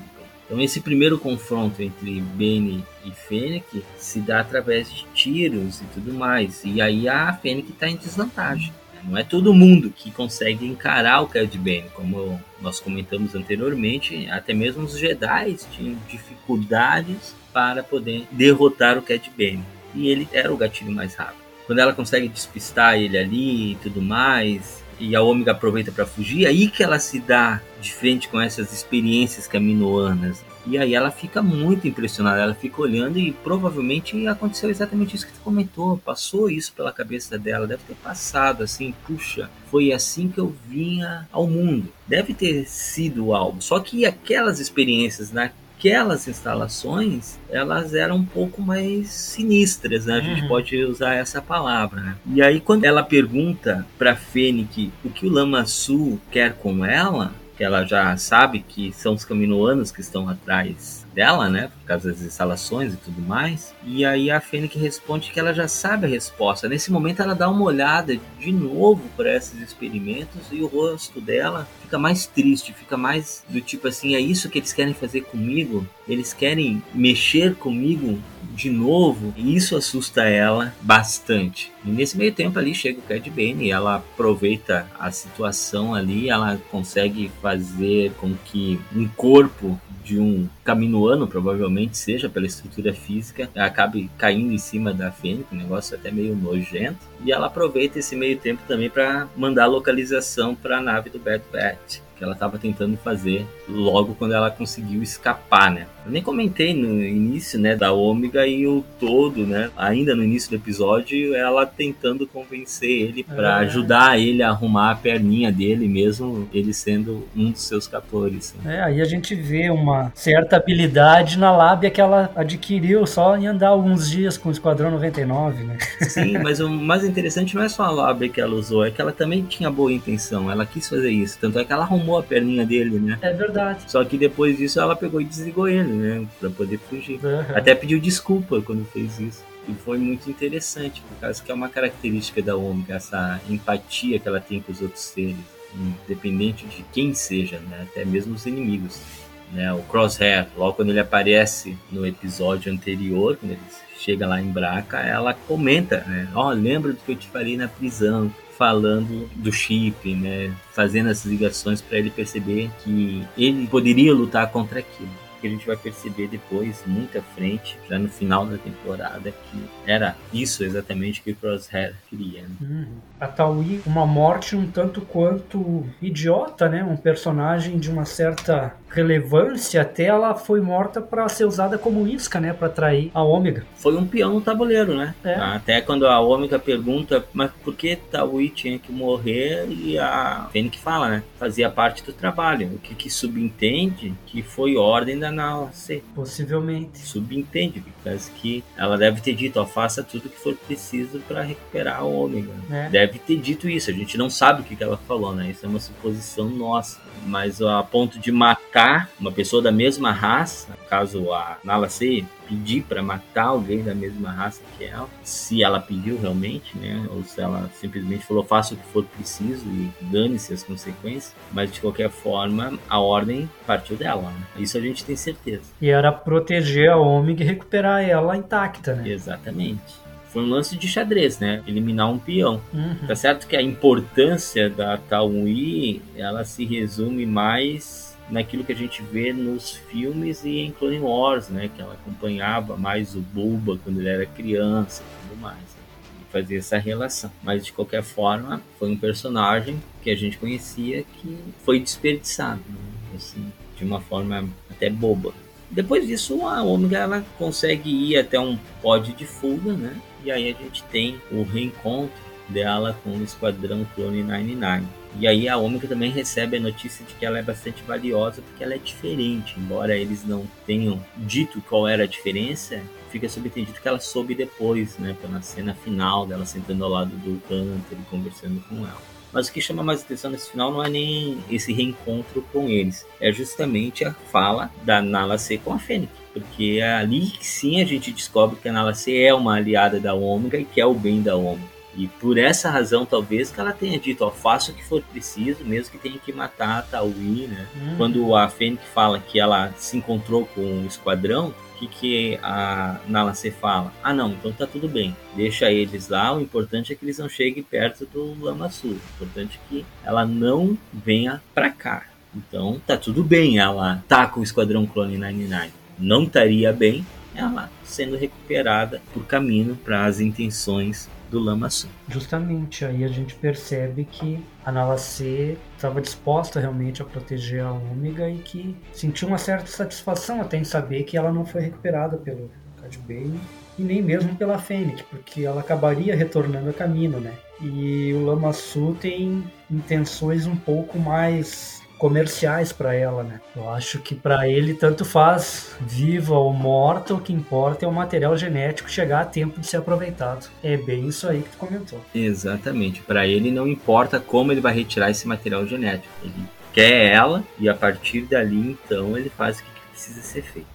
então esse primeiro confronto entre Bene e Fennec se dá através de tiros e tudo mais. E aí a Fennec está em desvantagem. Não é todo mundo que consegue encarar o Cad Bane, como nós comentamos anteriormente, até mesmo os Jedi tinham dificuldades para poder derrotar o Cad Bane. E ele era o gatilho mais rápido. Quando ela consegue despistar ele ali e tudo mais, e a Ômega aproveita para fugir, aí que ela se dá de frente com essas experiências caminoanas. E aí ela fica muito impressionada, ela fica olhando e provavelmente aconteceu exatamente isso que tu comentou, passou isso pela cabeça dela, deve ter passado assim, puxa, foi assim que eu vinha ao mundo. Deve ter sido algo. Só que aquelas experiências na aquelas instalações elas eram um pouco mais sinistras, né? A gente uhum. pode usar essa palavra, né? E aí quando ela pergunta para Fênix o que o Lama Sul quer com ela, que ela já sabe que são os caminoanos que estão atrás dela, né? Por causa das instalações e tudo mais. E aí a Fênix responde que ela já sabe a resposta. Nesse momento ela dá uma olhada de novo para esses experimentos e o rosto dela fica mais triste, fica mais do tipo assim, é isso que eles querem fazer comigo? Eles querem mexer comigo de novo? E isso assusta ela bastante. E nesse meio tempo ali chega o Cad Bane ela aproveita a situação ali, ela consegue fazer com que um corpo de um caminoano, provavelmente seja pela estrutura física, acabe caindo em cima da Fênix, um negócio até meio nojento. E ela aproveita esse meio tempo também para mandar a localização para a nave do Bad Batch que ela estava tentando fazer logo quando ela conseguiu escapar, né? Eu nem comentei no início, né, da Ômega e o todo, né? Ainda no início do episódio, ela tentando convencer ele para É. ajudar ele a arrumar a perninha dele, mesmo ele sendo um dos seus captores. né? É, aí a gente vê uma certa habilidade na lábia que ela adquiriu só em andar alguns dias com o Esquadrão 99, né? Sim, mas o mais interessante não é só a lábia que ela usou, é que ela também tinha boa intenção, ela quis fazer isso. Tanto é que ela arrumou a perninha dele, né? É verdade. Só que depois disso ela pegou e desligou ele, né? Pra poder fugir. Uhum. Até pediu desculpa quando fez isso. E foi muito interessante, por causa que é uma característica da Ômega, essa empatia que ela tem com os outros seres, independente de quem seja, né? Até mesmo os inimigos. Né? O Crosshair, logo quando ele aparece no episódio anterior, quando ele chega lá em Braca, ela comenta, né? Ó, lembra do que eu te falei na prisão, falando do chip, né? Fazendo essas ligações para ele perceber que ele poderia lutar contra aquilo. Que a gente vai perceber depois, muito à frente, já no final da temporada, que era isso exatamente que o Crosshair queria. Né? Uhum. A Taui, uma morte um tanto quanto idiota, né? Um personagem de uma certa relevância, até ela foi morta para ser usada como isca, né? Para atrair a Ômega. Foi um peão no tabuleiro, né? É. Até quando a Ômega pergunta, mas por que Taui tinha que morrer? E a Fênix fala, né? Fazia parte do trabalho. O que, que subentende que foi ordem da Nalce. Possivelmente. Subentende, porque que ela deve ter dito, ó, faça tudo que for preciso para recuperar a Ômega. É. Deve ter dito isso. A gente não sabe o que, que ela falou, né? Isso é uma suposição nossa. Mas a ponto de matar uma pessoa da mesma raça, caso a Nalase pedir para matar alguém da mesma raça que ela, se ela pediu realmente, né? Ou se ela simplesmente falou faça o que for preciso e dane-se as consequências. Mas de qualquer forma, a ordem partiu dela. Né? Isso a gente tem certeza. E era proteger a Ômega e recuperar ela intacta, né? Exatamente. Foi um lance de xadrez, né? Eliminar um peão. Uhum. Tá certo que a importância da Taui, ela se resume mais naquilo que a gente vê nos filmes e em Clone Wars, né? Que ela acompanhava mais o Bulba quando ele era criança e tudo mais. Né? Fazia essa relação. Mas de qualquer forma, foi um personagem que a gente conhecia que foi desperdiçado, né? assim, de uma forma até boba. Depois disso, a Ômega ela consegue ir até um pod de fuga, né? E aí a gente tem o reencontro dela com o Esquadrão Clone 99. E aí a Ômega também recebe a notícia de que ela é bastante valiosa porque ela é diferente. Embora eles não tenham dito qual era a diferença, fica subentendido que ela soube depois, né? Pela cena final dela sentando ao lado do Hunter e conversando com ela. Mas o que chama mais atenção nesse final não é nem esse reencontro com eles, é justamente a fala da Nala C com a Fênix. Porque é ali que sim a gente descobre que a Nala C é uma aliada da Ômega e quer o bem da Ômega. E por essa razão, talvez, que ela tenha dito, ó, faça o que for preciso, mesmo que tenha que matar a Taui, né? Hum. Quando a Fênix fala que ela se encontrou com o esquadrão, o que, que a Nala C fala? Ah, não, então tá tudo bem. Deixa eles lá, o importante é que eles não cheguem perto do Lama Sul. O importante é que ela não venha pra cá. Então tá tudo bem ela tá com o Esquadrão Clone 99. Não estaria bem ela sendo recuperada por caminho para as intenções do Lama Sul. Justamente, aí a gente percebe que a C estava disposta realmente a proteger a Ômega e que sentiu uma certa satisfação até em saber que ela não foi recuperada pelo Cad Bane e nem mesmo pela Fênix, porque ela acabaria retornando a caminho, né? E o Lama Sul tem intenções um pouco mais comerciais para ela, né? Eu acho que para ele tanto faz viva ou morta, o que importa é o material genético chegar a tempo de ser aproveitado. É bem isso aí que tu comentou. Exatamente. Para ele não importa como ele vai retirar esse material genético. Ele quer ela e a partir dali então ele faz o que precisa ser feito.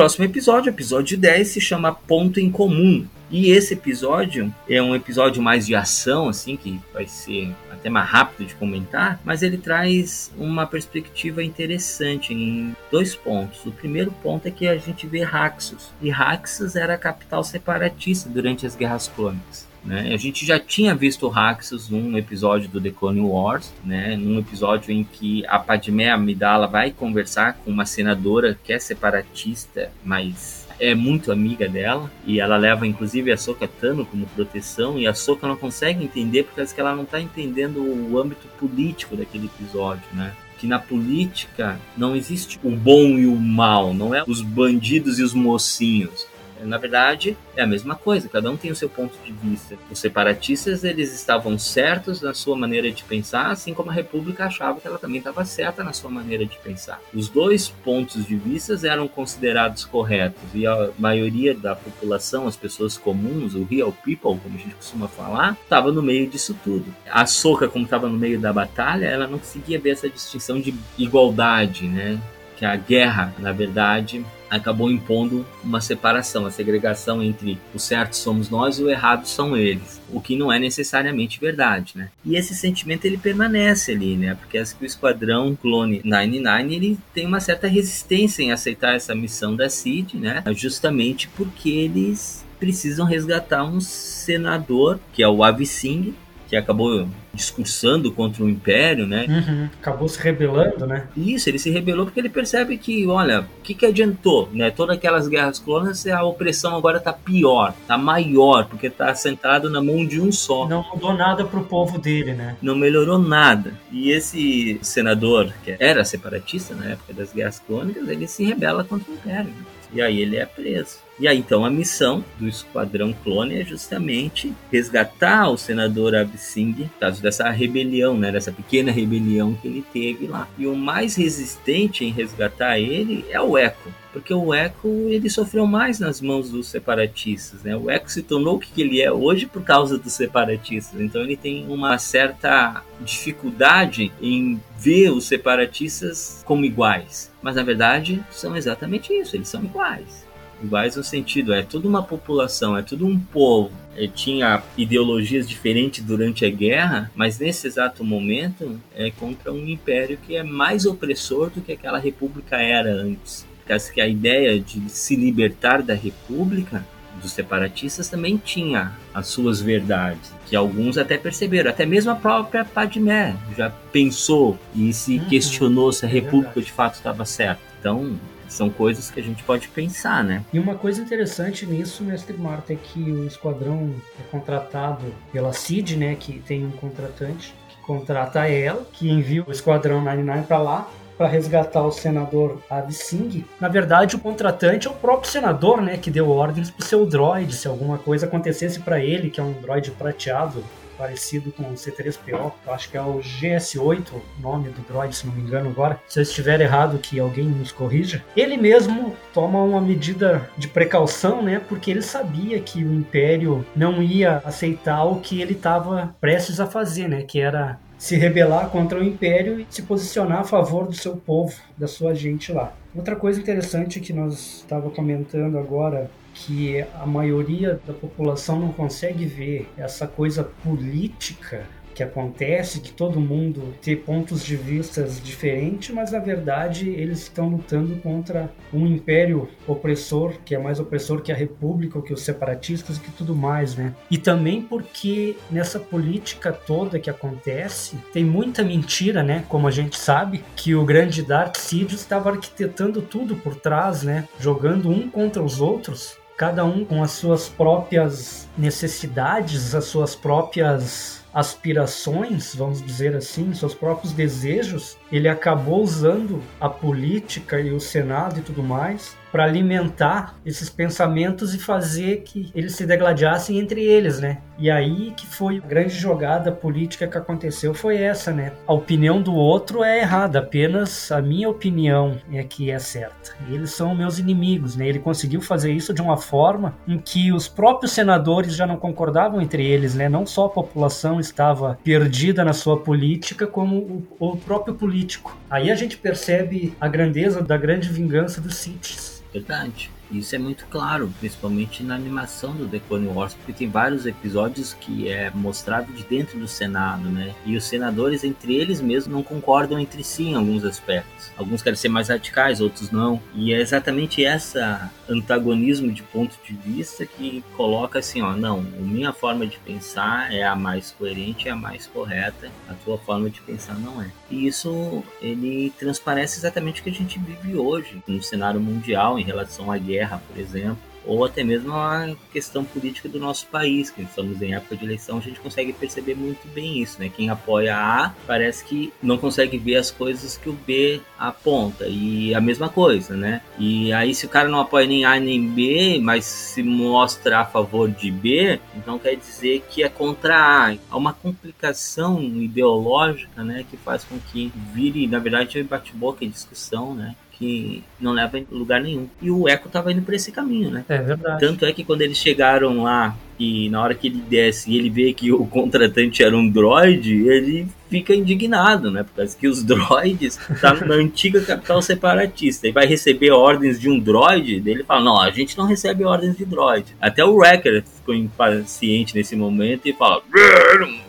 Próximo episódio, episódio 10, se chama Ponto em Comum. E esse episódio é um episódio mais de ação, assim, que vai ser até mais rápido de comentar, mas ele traz uma perspectiva interessante em dois pontos. O primeiro ponto é que a gente vê Raxus, e Raxus era a capital separatista durante as Guerras Clônicas. Né? A gente já tinha visto Raxus num episódio do The Clone Wars, né? num episódio em que a Padmé Amidala vai conversar com uma senadora que é separatista, mas é muito amiga dela e ela leva inclusive a Soka Tano como proteção e a Soka não consegue entender porque que ela não está entendendo o âmbito político daquele episódio, né? Que na política não existe o bom e o mal, não é os bandidos e os mocinhos na verdade, é a mesma coisa, cada um tem o seu ponto de vista. Os separatistas, eles estavam certos na sua maneira de pensar, assim como a República achava que ela também estava certa na sua maneira de pensar. Os dois pontos de vista eram considerados corretos e a maioria da população, as pessoas comuns, o real people, como a gente costuma falar, estava no meio disso tudo. A Soca, como estava no meio da batalha, ela não conseguia ver essa distinção de igualdade, né? Que a guerra, na verdade, acabou impondo uma separação, a segregação entre o certo somos nós e o errado são eles, o que não é necessariamente verdade, né? E esse sentimento ele permanece ali, né? Porque acho que o esquadrão clone 99 ele tem uma certa resistência em aceitar essa missão da CID, né? Justamente porque eles precisam resgatar um senador, que é o Avi Singh, que acabou discursando contra o Império, né? Uhum. Acabou se rebelando, né? Isso, ele se rebelou porque ele percebe que, olha, o que, que adiantou, né? Todas aquelas guerras clonas, a opressão agora tá pior, tá maior, porque tá centrado na mão de um só. Não mudou nada pro povo dele, né? Não melhorou nada. E esse senador, que era separatista na época das guerras clônicas, ele se rebela contra o Império. Né? E aí ele é preso. E aí então a missão do Esquadrão Clone é justamente resgatar o senador Absing, causa dessa rebelião, né, dessa pequena rebelião que ele teve lá. E o mais resistente em resgatar ele é o Echo, porque o Echo ele sofreu mais nas mãos dos separatistas, né? O Echo se tornou o que ele é hoje por causa dos separatistas. Então ele tem uma certa dificuldade em ver os separatistas como iguais, mas na verdade são exatamente isso, eles são iguais iguais no sentido, é toda uma população, é todo um povo. Ele tinha ideologias diferentes durante a guerra, mas nesse exato momento é contra um império que é mais opressor do que aquela república era antes. Porque que a ideia de se libertar da república dos separatistas também tinha as suas verdades, que alguns até perceberam, até mesmo a própria Padmé já pensou e se uhum, questionou se a é república de fato estava certa. Então, são coisas que a gente pode pensar, né? E uma coisa interessante nisso, mestre Marta, é que o esquadrão é contratado pela CID, né, que tem um contratante que contrata ela, que envia o esquadrão 99 para lá para resgatar o senador Avi Singh. Na verdade, o contratante é o próprio senador, né, que deu ordens pro seu droid, se alguma coisa acontecesse para ele, que é um droid prateado, parecido com o C3PO, eu acho que é o GS8, o nome do droid, se não me engano agora. Se eu estiver errado, que alguém nos corrija. Ele mesmo toma uma medida de precaução, né? Porque ele sabia que o Império não ia aceitar o que ele estava prestes a fazer, né? Que era se rebelar contra o Império e se posicionar a favor do seu povo, da sua gente lá. Outra coisa interessante que nós estava comentando agora que a maioria da população não consegue ver essa coisa política que acontece, que todo mundo tem pontos de vistas diferentes, mas na verdade eles estão lutando contra um império opressor, que é mais opressor que a república, ou que os separatistas e que tudo mais, né? E também porque nessa política toda que acontece, tem muita mentira, né? Como a gente sabe, que o grande Dark Sidious estava arquitetando tudo por trás, né? Jogando um contra os outros cada um com as suas próprias necessidades, as suas próprias aspirações, vamos dizer assim, seus próprios desejos, ele acabou usando a política e o Senado e tudo mais para alimentar esses pensamentos e fazer que eles se degladiassem entre eles, né? E aí que foi a grande jogada política que aconteceu foi essa, né? A opinião do outro é errada, apenas a minha opinião é que é certa. Eles são meus inimigos, né? Ele conseguiu fazer isso de uma forma em que os próprios senadores já não concordavam entre eles, né? Não só a população estava perdida na sua política, como o, o próprio político. Aí a gente percebe a grandeza da grande vingança dos Siths Verdade. Isso é muito claro, principalmente na animação do The Clone Wars, porque tem vários episódios que é mostrado de dentro do Senado, né? E os senadores, entre eles mesmos, não concordam entre si em alguns aspectos. Alguns querem ser mais radicais, outros não. E é exatamente essa antagonismo de ponto de vista que coloca assim, ó, não, a minha forma de pensar é a mais coerente, é a mais correta, a tua forma de pensar não é. E isso ele transparece exatamente o que a gente vive hoje no cenário mundial em relação à guerra, por exemplo ou até mesmo a questão política do nosso país, que estamos em época de eleição, a gente consegue perceber muito bem isso, né? Quem apoia A parece que não consegue ver as coisas que o B aponta, e a mesma coisa, né? E aí se o cara não apoia nem A nem B, mas se mostra a favor de B, então quer dizer que é contra A. Há uma complicação ideológica, né, que faz com que vire, na verdade, bate-boca e discussão, né? Que não leva em lugar nenhum. E o Echo estava indo por esse caminho, né? É verdade. Tanto é que quando eles chegaram lá e na hora que ele desce e ele vê que o contratante era um droid, ele fica indignado, né? Porque que os droids tá na antiga capital separatista e vai receber ordens de um droid, ele fala: "Não, a gente não recebe ordens de droid". Até o Wrecker ficou impaciente nesse momento e fala: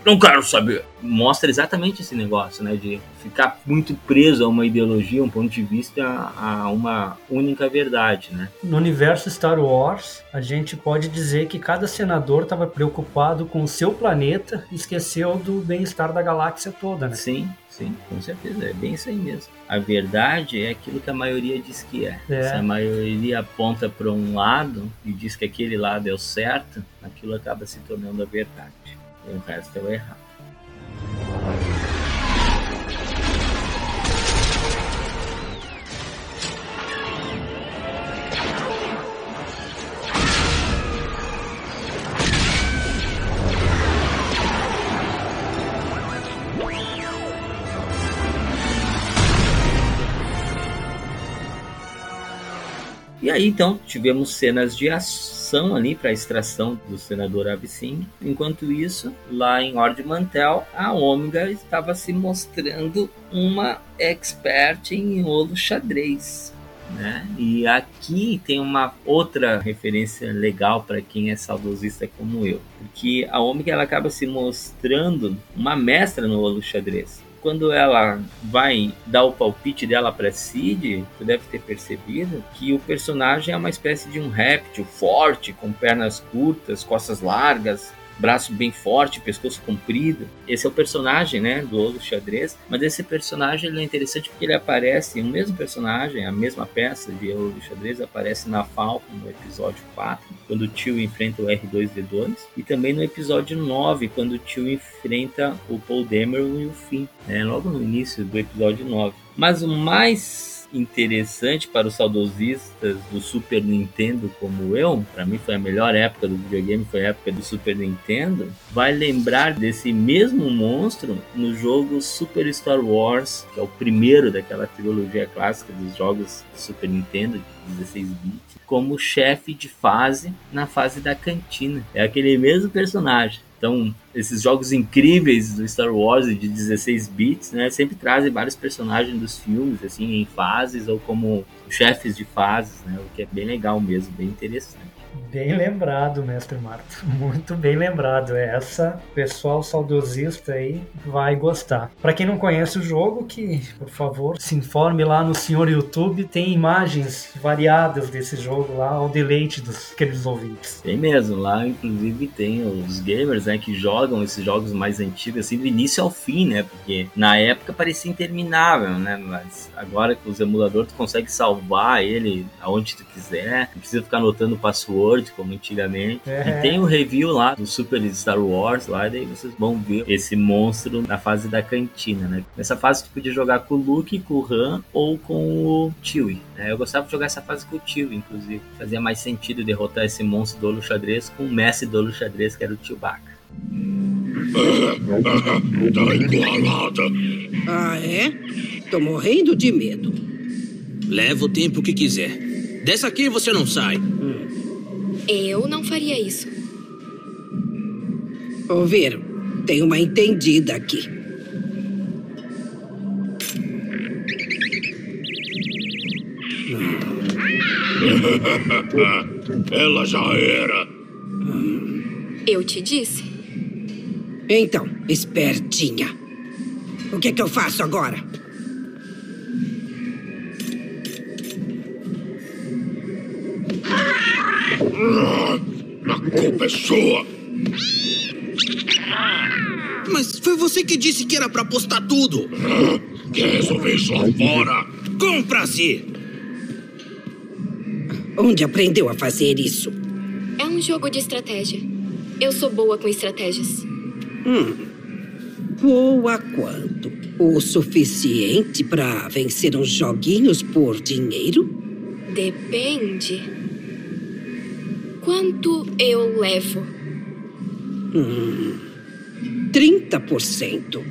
"Não quero saber". Mostra exatamente esse negócio, né, de ficar muito preso a uma ideologia, um ponto de vista, a uma única verdade, né? No universo Star Wars, a gente pode dizer que cada senador estava preocupado com o seu planeta e esqueceu do bem-estar da galáxia toda, né? Sim, sim, com certeza. É bem isso aí mesmo. A verdade é aquilo que a maioria diz que é. é. Se a maioria aponta para um lado e diz que aquele lado é o certo, aquilo acaba se tornando a verdade. E o resto é o errado. E aí então tivemos cenas de ação ali para a extração do senador Absing. Enquanto isso, lá em Ord Mantel, a Ômega estava se mostrando uma expert em olo xadrez. Né? E aqui tem uma outra referência legal para quem é saudosista como eu, porque a Ômega ela acaba se mostrando uma mestra no olo xadrez quando ela vai dar o palpite dela para Cid, você deve ter percebido que o personagem é uma espécie de um réptil forte, com pernas curtas, costas largas, braço bem forte, pescoço comprido. Esse é o personagem, né, do Ouro Xadrez. Mas esse personagem ele é interessante porque ele aparece, o mesmo personagem, a mesma peça de Ouro Xadrez aparece na Falcon no episódio 4, quando o tio enfrenta o R2D2, e também no episódio 9, quando o tio enfrenta o Paul Dameron e o Finn, né, logo no início do episódio 9. Mas o mais interessante para os saudosistas do Super Nintendo como eu, para mim foi a melhor época do videogame, foi a época do Super Nintendo, vai lembrar desse mesmo monstro no jogo Super Star Wars, que é o primeiro daquela trilogia clássica dos jogos do Super Nintendo, 16 bits, como chefe de fase na fase da cantina. É aquele mesmo personagem. Então, esses jogos incríveis do Star Wars de 16 bits, né, sempre trazem vários personagens dos filmes, assim, em fases ou como chefes de fases, né, o que é bem legal mesmo, bem interessante. Bem lembrado, mestre Marto. Muito bem lembrado. Essa pessoal saudosista aí vai gostar. Para quem não conhece o jogo, que por favor se informe lá no senhor YouTube. Tem imagens variadas desse jogo lá ao deleite dos queridos ouvintes. Tem mesmo. Lá, inclusive, tem os gamers né, que jogam esses jogos mais antigos, assim, do início ao fim, né? Porque na época parecia interminável, né? Mas agora com os emuladores tu consegue salvar ele aonde tu quiser. Não precisa ficar anotando o password Word, como antigamente. É. E tem o review lá do Super Star Wars lá, daí vocês vão ver esse monstro na fase da cantina, né? Nessa fase tu podia jogar com o Luke, com o Han ou com o Chewie. Né? Eu gostava de jogar essa fase com o Chewie, inclusive. Fazia mais sentido derrotar esse monstro do Olo Xadrez com o mestre do Olo Xadrez, que era o Chewbacca. tá igualada. Ah, é? Tô morrendo de medo. Leva o tempo que quiser. Dessa aqui você não sai. Hum. Eu não faria isso. Ouviram? Tem uma entendida aqui. Ela já era. Eu te disse. Então, espertinha. O que é que eu faço agora? A culpa é sua. Mas foi você que disse que era para postar tudo. Quer resolver isso lá fora? Compra-se! Onde aprendeu a fazer isso? É um jogo de estratégia. Eu sou boa com estratégias. Hum. Boa quanto? O suficiente para vencer uns joguinhos por dinheiro? Depende. Quanto eu levo? Hum, 30%.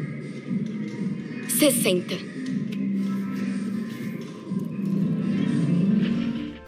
60%.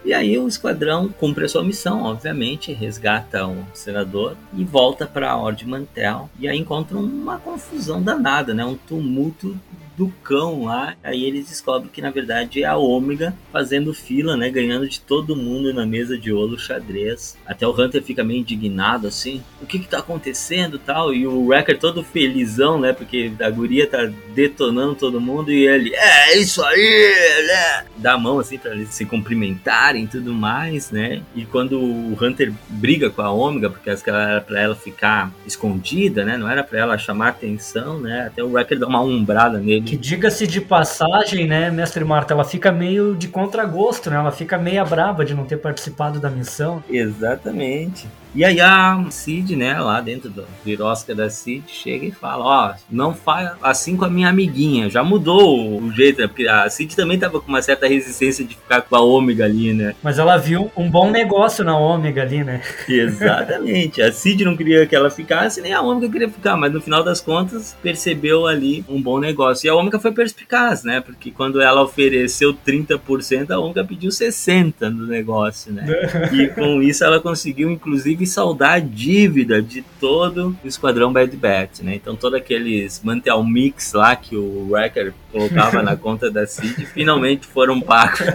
E aí o esquadrão cumpre a sua missão, obviamente, resgata o senador e volta para a Ordem Mantel. E aí encontra uma confusão danada, né? Um tumulto do cão lá. Aí eles descobrem que na verdade é a Ômega fazendo fila, né? Ganhando de todo mundo na mesa de ouro xadrez. Até o Hunter fica meio indignado assim: o que que tá acontecendo tal? E o Wrecker todo felizão, né? Porque a guria tá detonando todo mundo e ele, é isso aí, né? Dá a mão assim pra eles se cumprimentarem e tudo mais, né? E quando o Hunter briga com a Ômega, porque era pra ela ficar escondida, né? Não era pra ela chamar atenção, né? Até o Wrecker dá uma umbrada nele que diga-se de passagem, né, mestre Marta, ela fica meio de contragosto, né? Ela fica meia braba de não ter participado da missão. Exatamente. E aí a Cid, né, lá dentro do birosca da Cid, chega e fala, ó, não faz assim com a minha amiguinha. Já mudou o jeito, né? Porque a Cid também tava com uma certa resistência de ficar com a Ômega ali, né? Mas ela viu um bom negócio na Ômega ali, né? Exatamente. A Cid não queria que ela ficasse, nem a Ômega queria ficar, mas no final das contas percebeu ali um bom negócio. E a Ômega foi perspicaz, né? Porque quando ela ofereceu 30%, a Ômega pediu 60% no negócio, né? e com isso ela conseguiu, inclusive, conseguir saldar a dívida de todo o Esquadrão Bad Batch, né? Então, todos aqueles Mantel Mix lá que o Wrecker colocava na conta da Cid finalmente foram pagos.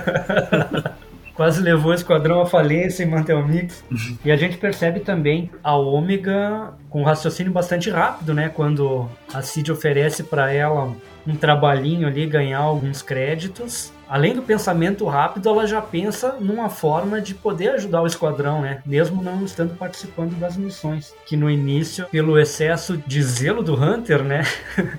Quase levou o esquadrão à falência em Mantel Mix. e a gente percebe também a Ômega com um raciocínio bastante rápido, né? Quando a Cid oferece para ela um trabalhinho ali, ganhar alguns créditos além do pensamento rápido, ela já pensa numa forma de poder ajudar o esquadrão, né? Mesmo não estando participando das missões. Que no início, pelo excesso de zelo do Hunter, né?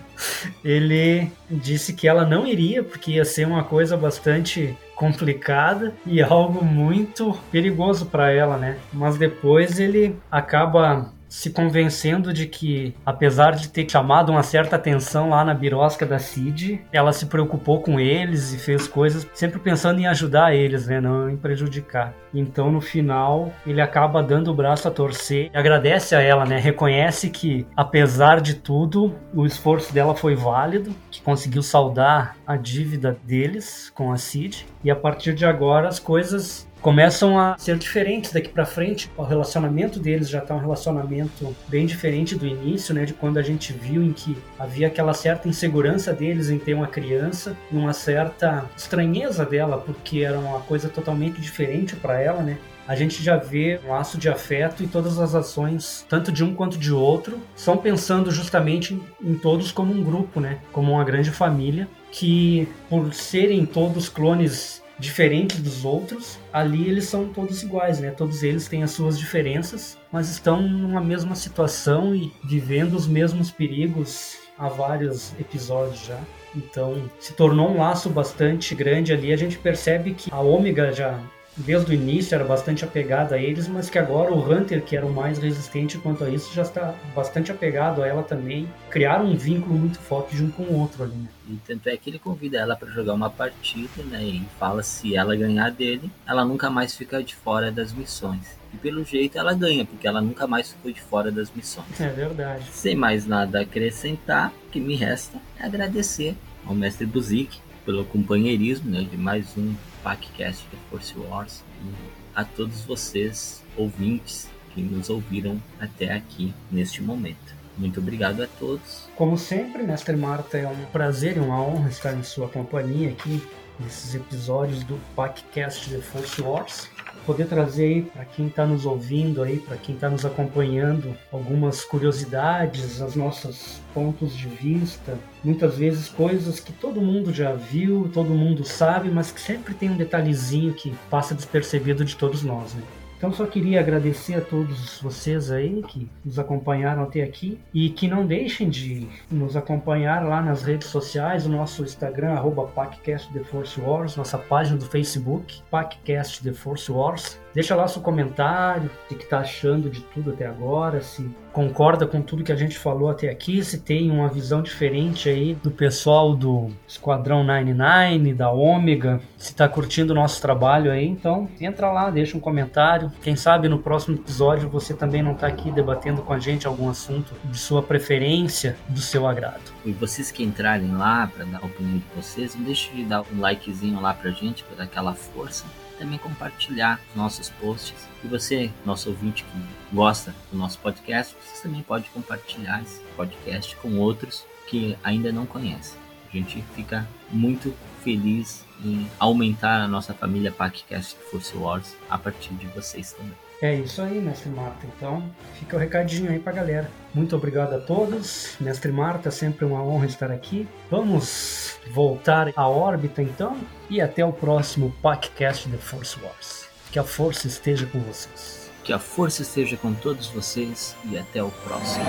ele disse que ela não iria, porque ia ser uma coisa bastante complicada e algo muito perigoso para ela, né? Mas depois ele acaba se convencendo de que, apesar de ter chamado uma certa atenção lá na birosca da Cid, ela se preocupou com eles e fez coisas sempre pensando em ajudar eles, né, não em prejudicar. Então, no final, ele acaba dando o braço a torcer, agradece a ela, né, reconhece que, apesar de tudo, o esforço dela foi válido, que conseguiu saldar a dívida deles com a Cid, e a partir de agora as coisas começam a ser diferentes daqui para frente. O relacionamento deles já está um relacionamento bem diferente do início, né, de quando a gente viu em que havia aquela certa insegurança deles em ter uma criança, e uma certa estranheza dela, porque era uma coisa totalmente diferente para ela, né? a gente já vê um laço de afeto e todas as ações, tanto de um quanto de outro, são pensando justamente em todos como um grupo, né? Como uma grande família que, por serem todos clones diferentes dos outros, ali eles são todos iguais, né? Todos eles têm as suas diferenças, mas estão numa mesma situação e vivendo os mesmos perigos há vários episódios já. Então, se tornou um laço bastante grande ali. A gente percebe que a Ômega já desde o início era bastante apegada a eles, mas que agora o Hunter, que era o mais resistente quanto a isso, já está bastante apegado a ela também. Criaram um vínculo muito forte um com o outro ali, né? E tanto é que ele convida ela para jogar uma partida, né? E fala se ela ganhar dele, ela nunca mais fica de fora das missões. E pelo jeito ela ganha, porque ela nunca mais ficou de fora das missões. É verdade. Sem mais nada a acrescentar, o que me resta é agradecer ao mestre Buzik pelo companheirismo né, de mais um podcast de Force Wars e a todos vocês, ouvintes, que nos ouviram até aqui neste momento. Muito obrigado a todos. Como sempre, Mestre Marta, é um prazer e uma honra estar em sua companhia aqui nesses episódios do podcast The Force Wars poder trazer para quem está nos ouvindo aí, para quem está nos acompanhando, algumas curiosidades, os nossos pontos de vista, muitas vezes coisas que todo mundo já viu, todo mundo sabe, mas que sempre tem um detalhezinho que passa despercebido de todos nós, né? Então só queria agradecer a todos vocês aí que nos acompanharam até aqui e que não deixem de nos acompanhar lá nas redes sociais, o nosso Instagram, arroba PacCast The Force Wars, nossa página do Facebook, PacCast The Force Wars. Deixa lá seu comentário, o que está achando de tudo até agora, se concorda com tudo que a gente falou até aqui, se tem uma visão diferente aí do pessoal do Esquadrão 99, da Ômega, se está curtindo o nosso trabalho aí, então entra lá, deixa um comentário. Quem sabe no próximo episódio você também não está aqui debatendo com a gente algum assunto de sua preferência, do seu agrado. E vocês que entrarem lá para dar a opinião de vocês, não deixe de dar um likezinho lá pra gente, para dar aquela força também compartilhar os nossos posts. E você, nosso ouvinte que gosta do nosso podcast, você também pode compartilhar esse podcast com outros que ainda não conhecem. A gente fica muito feliz em aumentar a nossa família PacCast Force Wars a partir de vocês também. É isso aí, Mestre Marta. Então, fica o recadinho aí pra galera. Muito obrigado a todos. Mestre Marta, sempre uma honra estar aqui. Vamos voltar à órbita então e até o próximo podcast The Force Wars. Que a força esteja com vocês. Que a força esteja com todos vocês e até o próximo.